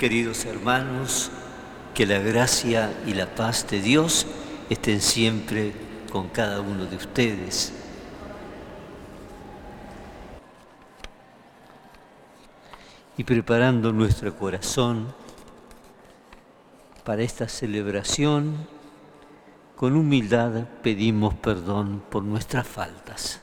Queridos hermanos, que la gracia y la paz de Dios estén siempre con cada uno de ustedes. Y preparando nuestro corazón para esta celebración, con humildad pedimos perdón por nuestras faltas.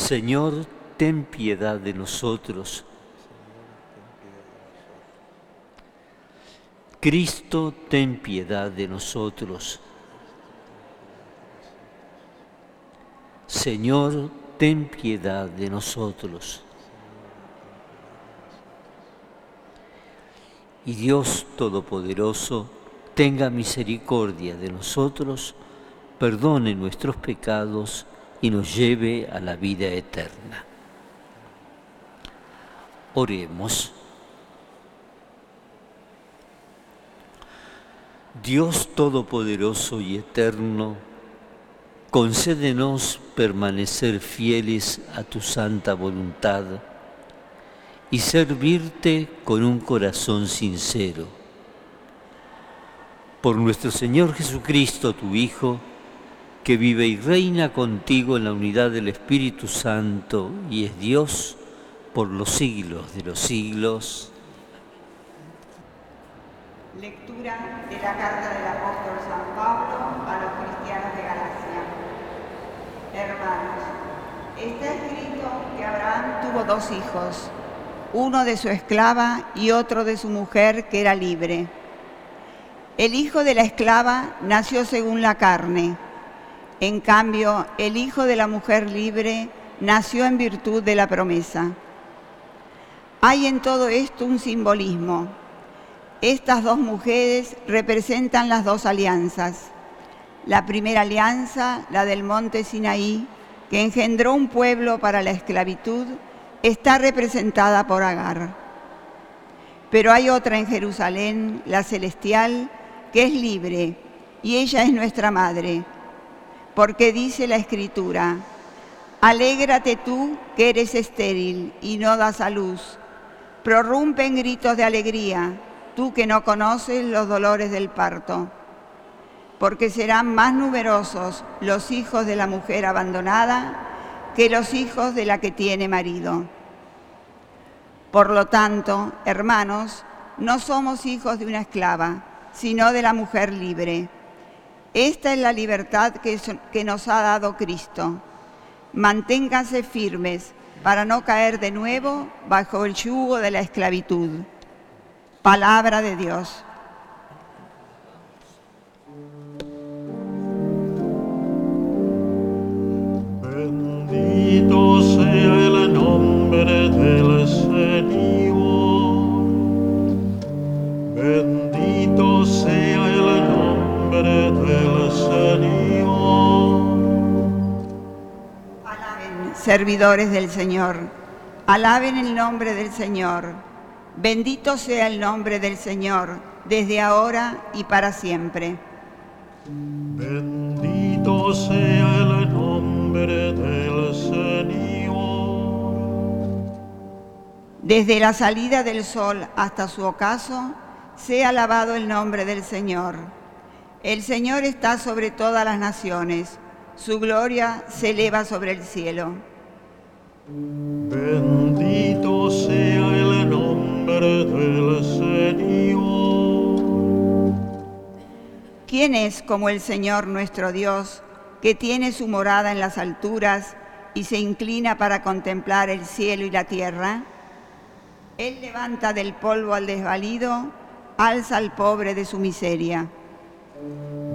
Señor, ten piedad de nosotros. Cristo, ten piedad de nosotros. Señor, ten piedad de nosotros. Y Dios Todopoderoso, tenga misericordia de nosotros, perdone nuestros pecados y nos lleve a la vida eterna. Oremos. Dios Todopoderoso y Eterno, concédenos permanecer fieles a tu santa voluntad y servirte con un corazón sincero. Por nuestro Señor Jesucristo, tu Hijo, que vive y reina contigo en la unidad del Espíritu Santo y es Dios por los siglos de los siglos. Lectura de la carta del apóstol San Pablo a los cristianos de Galacia. Hermanos, está escrito que Abraham tuvo dos hijos, uno de su esclava y otro de su mujer que era libre. El hijo de la esclava nació según la carne en cambio, el hijo de la mujer libre nació en virtud de la promesa. Hay en todo esto un simbolismo. Estas dos mujeres representan las dos alianzas. La primera alianza, la del monte Sinaí, que engendró un pueblo para la esclavitud, está representada por Agar. Pero hay otra en Jerusalén, la celestial, que es libre, y ella es nuestra madre porque dice la escritura, alégrate tú que eres estéril y no das a luz, prorrumpe en gritos de alegría, tú que no conoces los dolores del parto, porque serán más numerosos los hijos de la mujer abandonada que los hijos de la que tiene marido. Por lo tanto, hermanos, no somos hijos de una esclava, sino de la mujer libre esta es la libertad que, nos ha dado Cristo. Manténganse firmes para no caer de nuevo bajo el yugo de la esclavitud. Palabra de Dios. Bendito sea el nombre del Señor. Bendito servidores del Señor, alaben el nombre del Señor. Bendito sea el nombre del Señor, desde ahora y para siempre. Bendito sea el nombre del Señor. Desde la salida del sol hasta su ocaso, sea alabado el nombre del Señor. El Señor está sobre todas las naciones, su gloria se eleva sobre el cielo. Bendito sea el nombre del Señor. ¿Quién es como el Señor nuestro Dios, que tiene su morada en las alturas y se inclina para contemplar el cielo y la tierra? Él levanta del polvo al desvalido, alza al pobre de su miseria.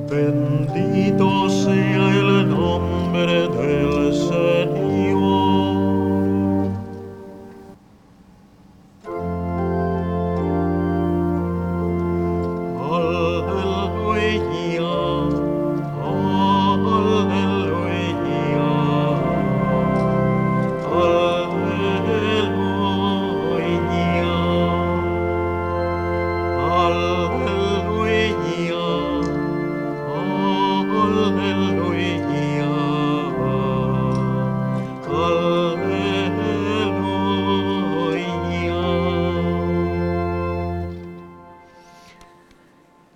Bendito sea el nombre del Señor.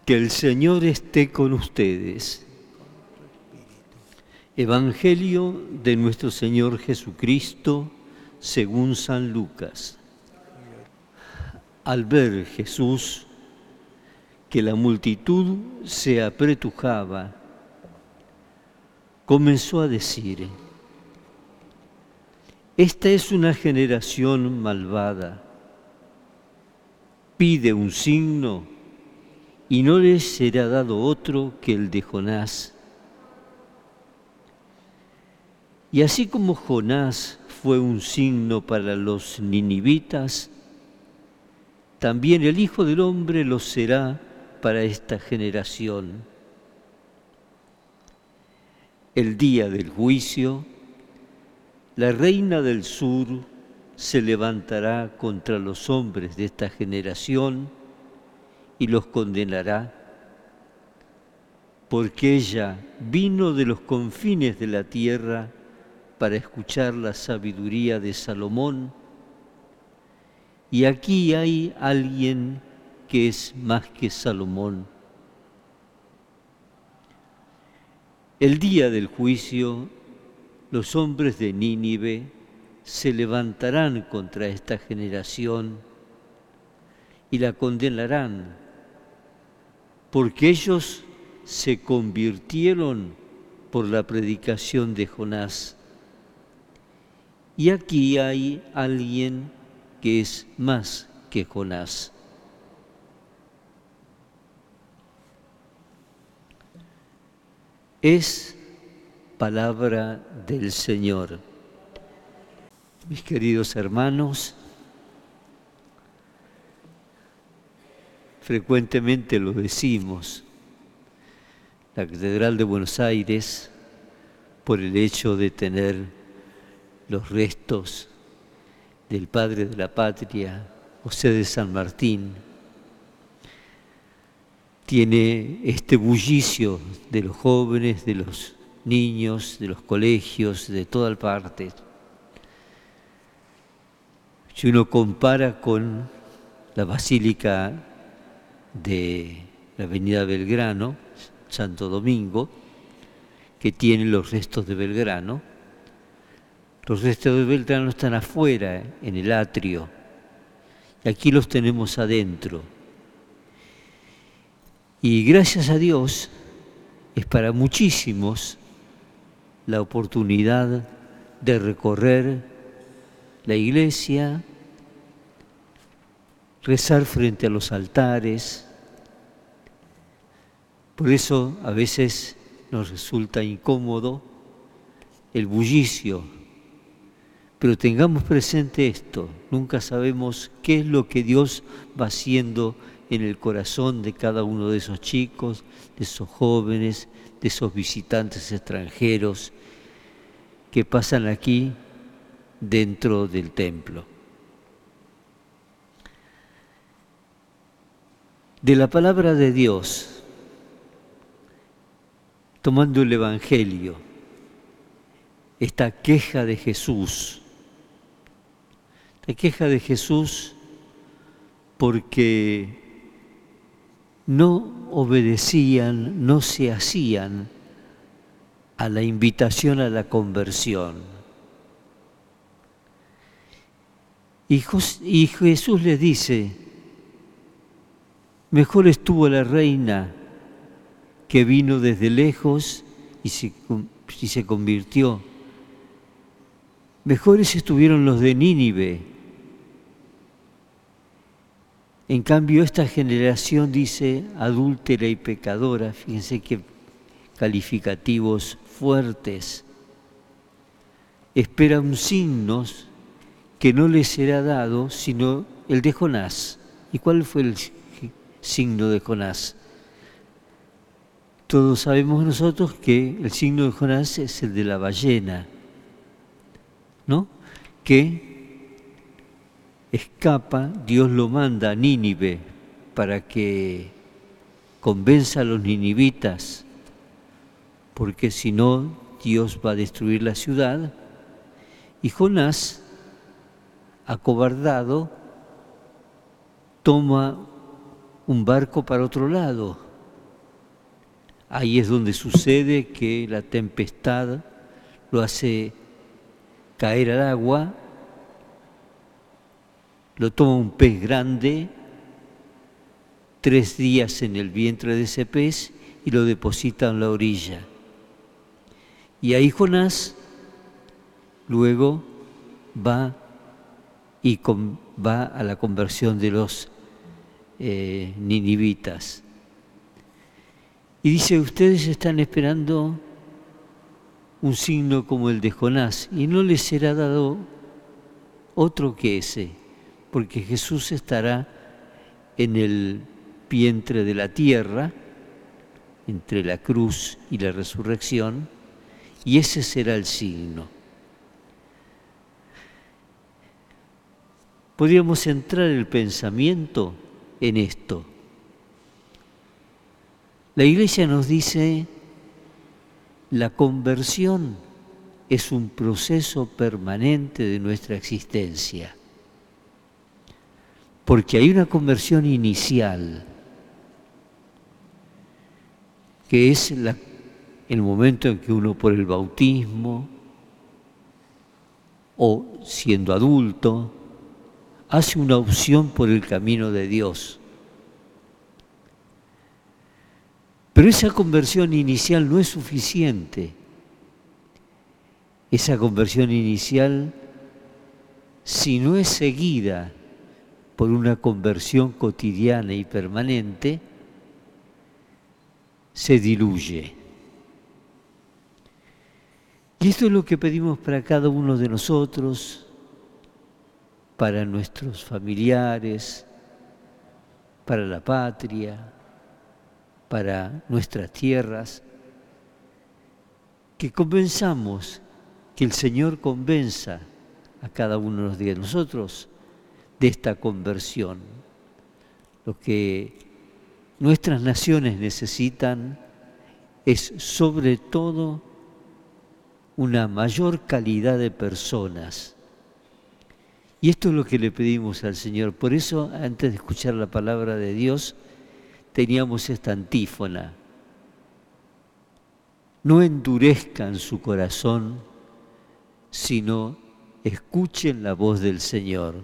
Que el Señor esté con ustedes. Evangelio de nuestro Señor Jesucristo según San Lucas. Al ver Jesús que la multitud se apretujaba, comenzó a decir, esta es una generación malvada, pide un signo y no les será dado otro que el de Jonás. Y así como Jonás fue un signo para los ninivitas, también el Hijo del Hombre lo será para esta generación. El día del juicio, la reina del sur se levantará contra los hombres de esta generación y los condenará, porque ella vino de los confines de la tierra para escuchar la sabiduría de Salomón, y aquí hay alguien que es más que Salomón. El día del juicio, los hombres de Nínive se levantarán contra esta generación y la condenarán porque ellos se convirtieron por la predicación de Jonás. Y aquí hay alguien que es más que Jonás. Es palabra del Señor. Mis queridos hermanos, frecuentemente lo decimos, la Catedral de Buenos Aires, por el hecho de tener los restos del Padre de la Patria, José de San Martín, tiene este bullicio de los jóvenes, de los niños, de los colegios, de toda parte. Si uno compara con la Basílica de la avenida Belgrano, Santo Domingo, que tiene los restos de Belgrano. Los restos de Belgrano están afuera, en el atrio, y aquí los tenemos adentro. Y gracias a Dios es para muchísimos la oportunidad de recorrer la iglesia, rezar frente a los altares. Por eso a veces nos resulta incómodo el bullicio, pero tengamos presente esto, nunca sabemos qué es lo que Dios va haciendo en el corazón de cada uno de esos chicos, de esos jóvenes, de esos visitantes extranjeros que pasan aquí dentro del templo. De la palabra de Dios, tomando el Evangelio, esta queja de Jesús, la queja de Jesús porque no obedecían, no se hacían a la invitación a la conversión. Y, Jesús le dice, Mejor estuvo la reina que vino desde lejos y se, convirtió. Mejores estuvieron los de Nínive. En cambio, esta generación dice adúltera y pecadora, fíjense qué calificativos fuertes. Esperan signos que no les será dado sino el de Jonás. ¿Y cuál fue el signo de Jonás. Todos sabemos nosotros que el signo de Jonás es el de la ballena, ¿no? Que escapa, Dios lo manda a Nínive para que convenza a los ninivitas, porque si no, Dios va a destruir la ciudad. Y Jonás, acobardado, toma un barco para otro lado Ahí es donde sucede que la tempestad lo hace caer al agua, lo toma un pez grande, tres días en el vientre de ese pez y lo deposita en la orilla. Y ahí Jonás luego va y va a la conversión de los eh, ninivitas. Y dice, ustedes están esperando un signo como el de Jonás y no les será dado otro que ese, porque Jesús estará en el vientre de la tierra, entre la cruz y la resurrección, y ese será el signo. Podríamos centrar el pensamiento en esto. La iglesia nos dice, la conversión es un proceso permanente de nuestra existencia, porque hay una conversión inicial, que es el momento en que uno por el bautismo o siendo adulto hace una opción por el camino de Dios. Pero esa conversión inicial no es suficiente. Esa conversión inicial, si no es seguida por una conversión cotidiana y permanente, se diluye. Y esto es lo que pedimos para cada uno de nosotros, para nuestros familiares, para la patria, para nuestras tierras, que convenzamos, que el Señor convenza a cada uno de nosotros de esta conversión. Lo que nuestras naciones necesitan es sobre todo una mayor calidad de personas. Y esto es lo que le pedimos al Señor. Por eso, antes de escuchar la palabra de Dios, teníamos esta antífona. No endurezcan su corazón, sino escuchen la voz del Señor.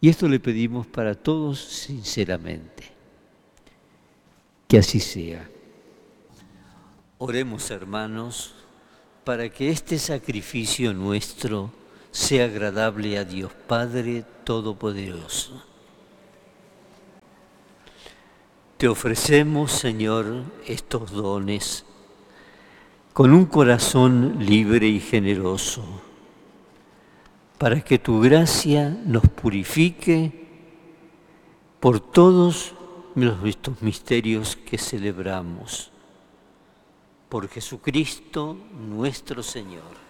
Y esto le pedimos para todos sinceramente. Que así sea. Oremos hermanos para que este sacrificio nuestro sea agradable a Dios Padre Todopoderoso. Te ofrecemos, Señor, estos dones con un corazón libre y generoso para que tu gracia nos purifique por todos estos misterios que celebramos. Por Jesucristo nuestro Señor.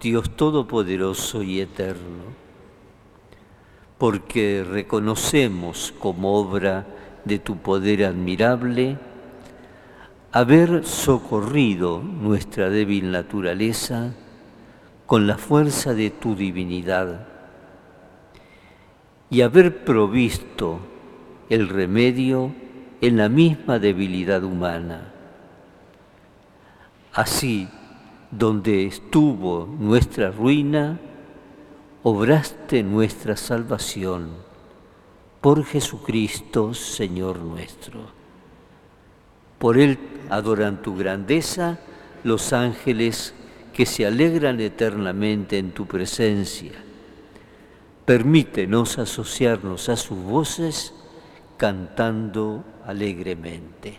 Dios Todopoderoso y Eterno, porque reconocemos como obra de tu poder admirable, haber socorrido nuestra débil naturaleza con la fuerza de tu divinidad y haber provisto el remedio en la misma debilidad humana. Así, donde estuvo nuestra ruina, obraste nuestra salvación por Jesucristo, Señor nuestro. Por Él adoran tu grandeza los ángeles que se alegran eternamente en tu presencia. Permítenos asociarnos a sus voces cantando alegremente.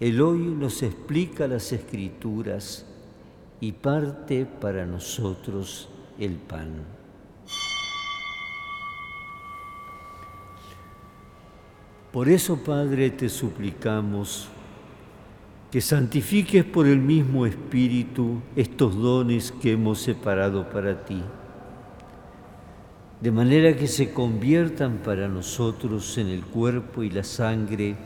él hoy nos explica las escrituras y parte para nosotros el pan. Por eso, Padre, te suplicamos que santifiques por el mismo Espíritu estos dones que hemos separado para ti, de manera que se conviertan para nosotros en el cuerpo y la sangre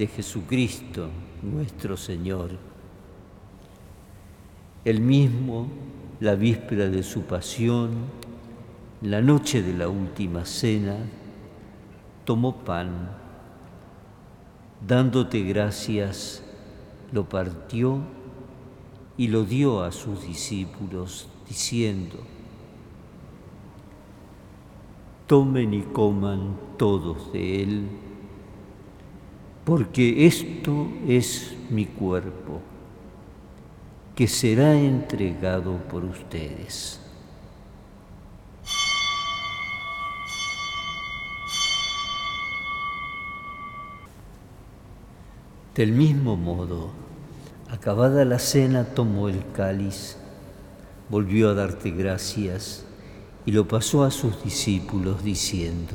de Jesucristo, nuestro Señor. El mismo, la víspera de su pasión, la noche de la última cena, tomó pan, dándote gracias, lo partió y lo dio a sus discípulos, diciendo, tomen y coman todos de él porque esto es mi cuerpo, que será entregado por ustedes. Del mismo modo, acabada la cena, tomó el cáliz, volvió a darte gracias y lo pasó a sus discípulos diciendo,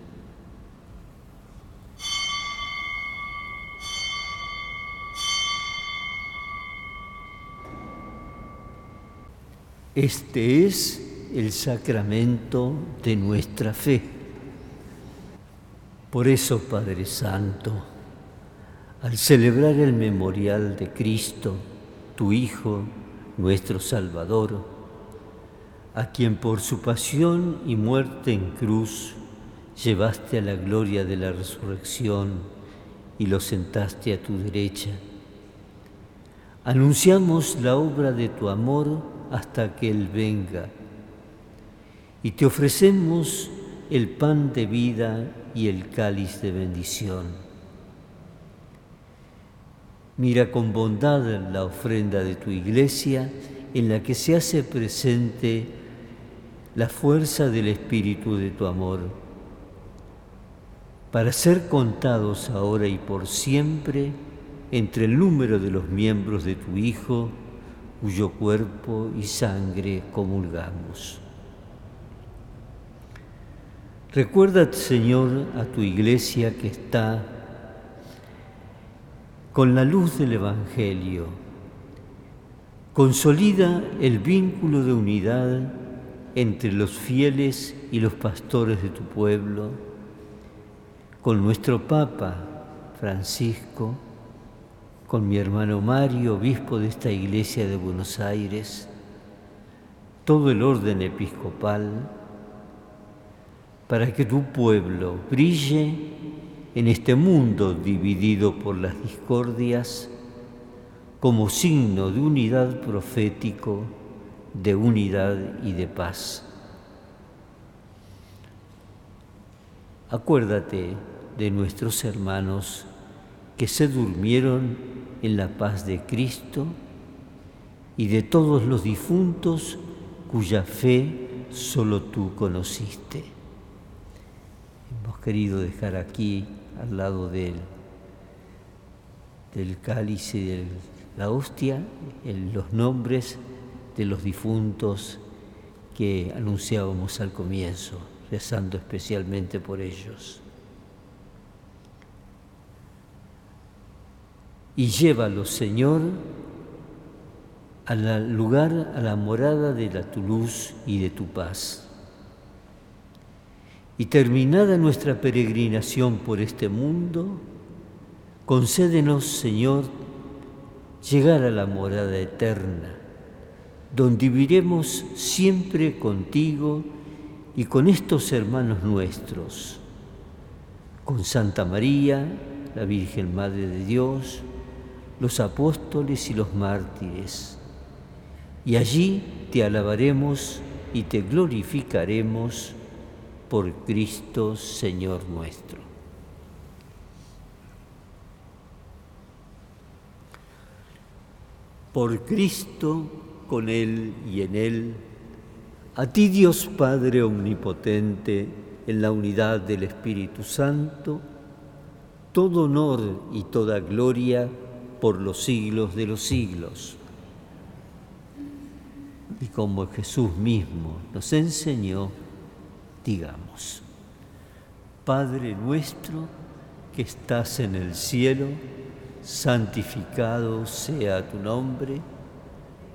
Este es el sacramento de nuestra fe. Por eso, Padre Santo, al celebrar el memorial de Cristo, tu Hijo, nuestro Salvador, a quien por su pasión y muerte en cruz llevaste a la gloria de la resurrección y lo sentaste a tu derecha, anunciamos la obra de tu amor hasta que Él venga. Y te ofrecemos el pan de vida y el cáliz de bendición. Mira con bondad la ofrenda de tu iglesia en la que se hace presente la fuerza del Espíritu de tu amor, para ser contados ahora y por siempre entre el número de los miembros de tu Hijo, cuyo cuerpo y sangre comulgamos. Recuerda, Señor, a tu iglesia que está con la luz del Evangelio. Consolida el vínculo de unidad entre los fieles y los pastores de tu pueblo, con nuestro Papa Francisco, con mi hermano Mario, obispo de esta iglesia de Buenos Aires, todo el orden episcopal, para que tu pueblo brille en este mundo dividido por las discordias como signo de unidad profético, de unidad y de paz. Acuérdate de nuestros hermanos que se durmieron en la paz de Cristo y de todos los difuntos cuya fe solo tú conociste. Hemos querido dejar aquí al lado del, del cáliz y de la hostia los nombres de los difuntos que anunciábamos al comienzo, rezando especialmente por ellos. Y llévalo, Señor, al lugar, a la morada de la tu luz y de tu paz. Y terminada nuestra peregrinación por este mundo, concédenos, Señor, llegar a la morada eterna, donde viviremos siempre contigo y con estos hermanos nuestros, con Santa María, la Virgen Madre de Dios, los apóstoles y los mártires. Y allí te alabaremos y te glorificaremos por Cristo Señor nuestro. Por Cristo, con Él y en Él, a ti Dios Padre Omnipotente, en la unidad del Espíritu Santo, todo honor y toda gloria por los siglos de los siglos. Y como Jesús mismo nos enseñó, digamos, Padre nuestro que estás en el cielo, santificado sea tu nombre,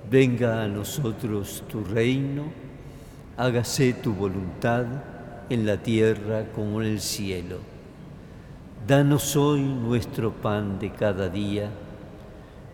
venga a nosotros tu reino, hágase tu voluntad en la tierra como en el cielo. Danos hoy nuestro pan de cada día,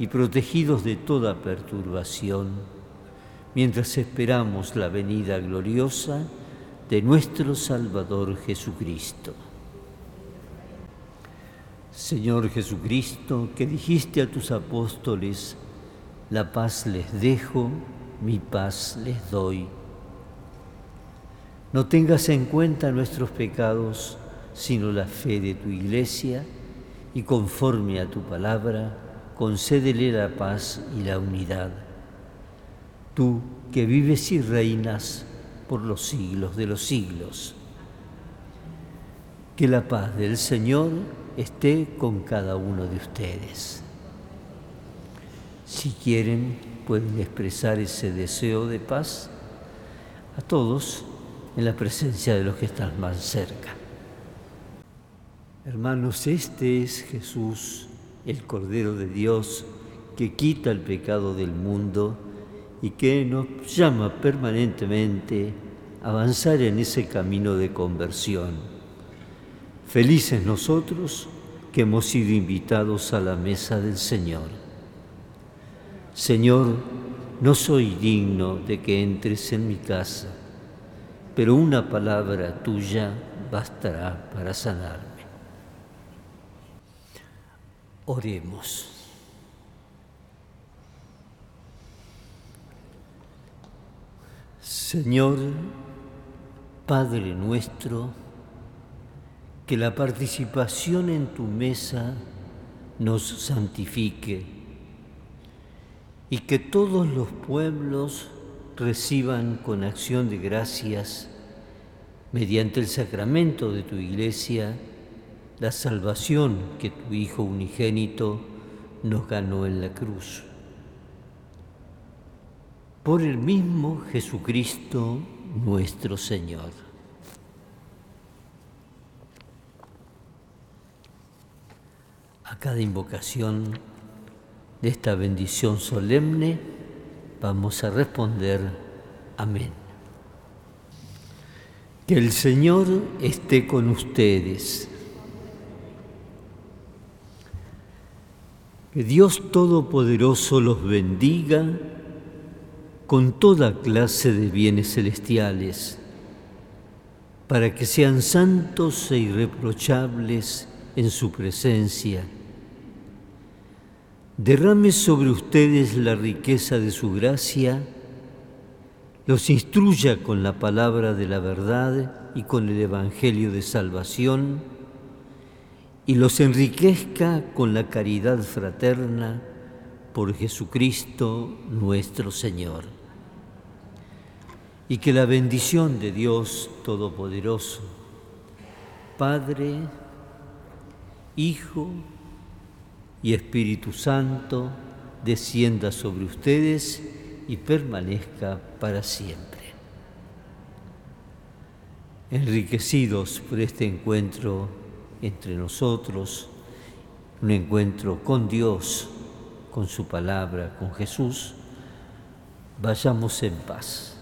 y protegidos de toda perturbación, mientras esperamos la venida gloriosa de nuestro Salvador Jesucristo. Señor Jesucristo, que dijiste a tus apóstoles, la paz les dejo, mi paz les doy. No tengas en cuenta nuestros pecados, sino la fe de tu iglesia, y conforme a tu palabra, concédele la paz y la unidad. Tú que vives y reinas por los siglos de los siglos. Que la paz del Señor esté con cada uno de ustedes. Si quieren, pueden expresar ese deseo de paz a todos en la presencia de los que están más cerca. Hermanos, este es Jesús el Cordero de Dios que quita el pecado del mundo y que nos llama permanentemente a avanzar en ese camino de conversión. Felices nosotros que hemos sido invitados a la mesa del Señor. Señor, no soy digno de que entres en mi casa, pero una palabra tuya bastará para sanarme. Oremos. Señor, Padre nuestro, que la participación en tu mesa nos santifique y que todos los pueblos reciban con acción de gracias, mediante el sacramento de tu iglesia, la salvación que tu Hijo unigénito nos ganó en la cruz. Por el mismo Jesucristo nuestro Señor. A cada invocación de esta bendición solemne vamos a responder amén. Que el Señor esté con ustedes Que Dios Todopoderoso los bendiga con toda clase de bienes celestiales, para que sean santos e irreprochables en su presencia. Derrame sobre ustedes la riqueza de su gracia, los instruya con la palabra de la verdad y con el Evangelio de salvación, y los enriquezca con la caridad fraterna por Jesucristo nuestro Señor. Y que la bendición de Dios Todopoderoso, Padre, Hijo y Espíritu Santo, descienda sobre ustedes y permanezca para siempre. Enriquecidos por este encuentro entre nosotros, un encuentro con Dios, con su palabra, con Jesús, vayamos en paz.